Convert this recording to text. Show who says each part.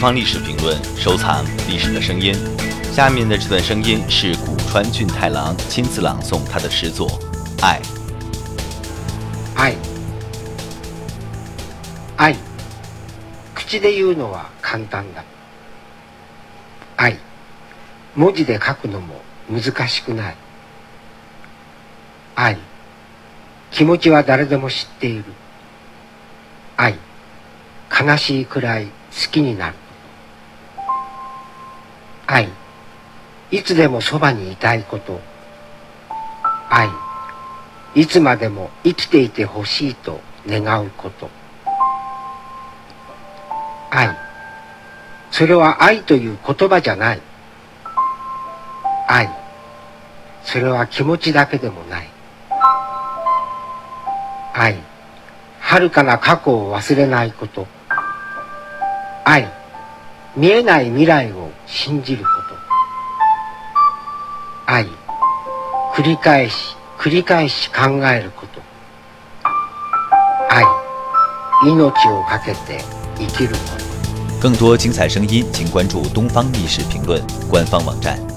Speaker 1: 方历史评论，收藏历史的声音。下面的这段声音是古川俊太郎亲自朗诵他的诗作《爱》。
Speaker 2: 愛愛口で言うのは簡単だ愛文字で書くのも難しくない愛気持ちは誰でも知っている愛悲しいくらい好きになること 愛。いつでもそばにいたいこと。愛。いつまでも生きていてほしいと願うこと。愛。それは愛という言葉じゃない。愛。それは気持ちだけでもない。愛。遥かな過去を忘れないこと。愛。見えない未来を信じること。愛。繰り返し繰り返し考えること。愛。命をかけて生きること。
Speaker 1: 更多精彩声音，请关注东方历史评论官方网站。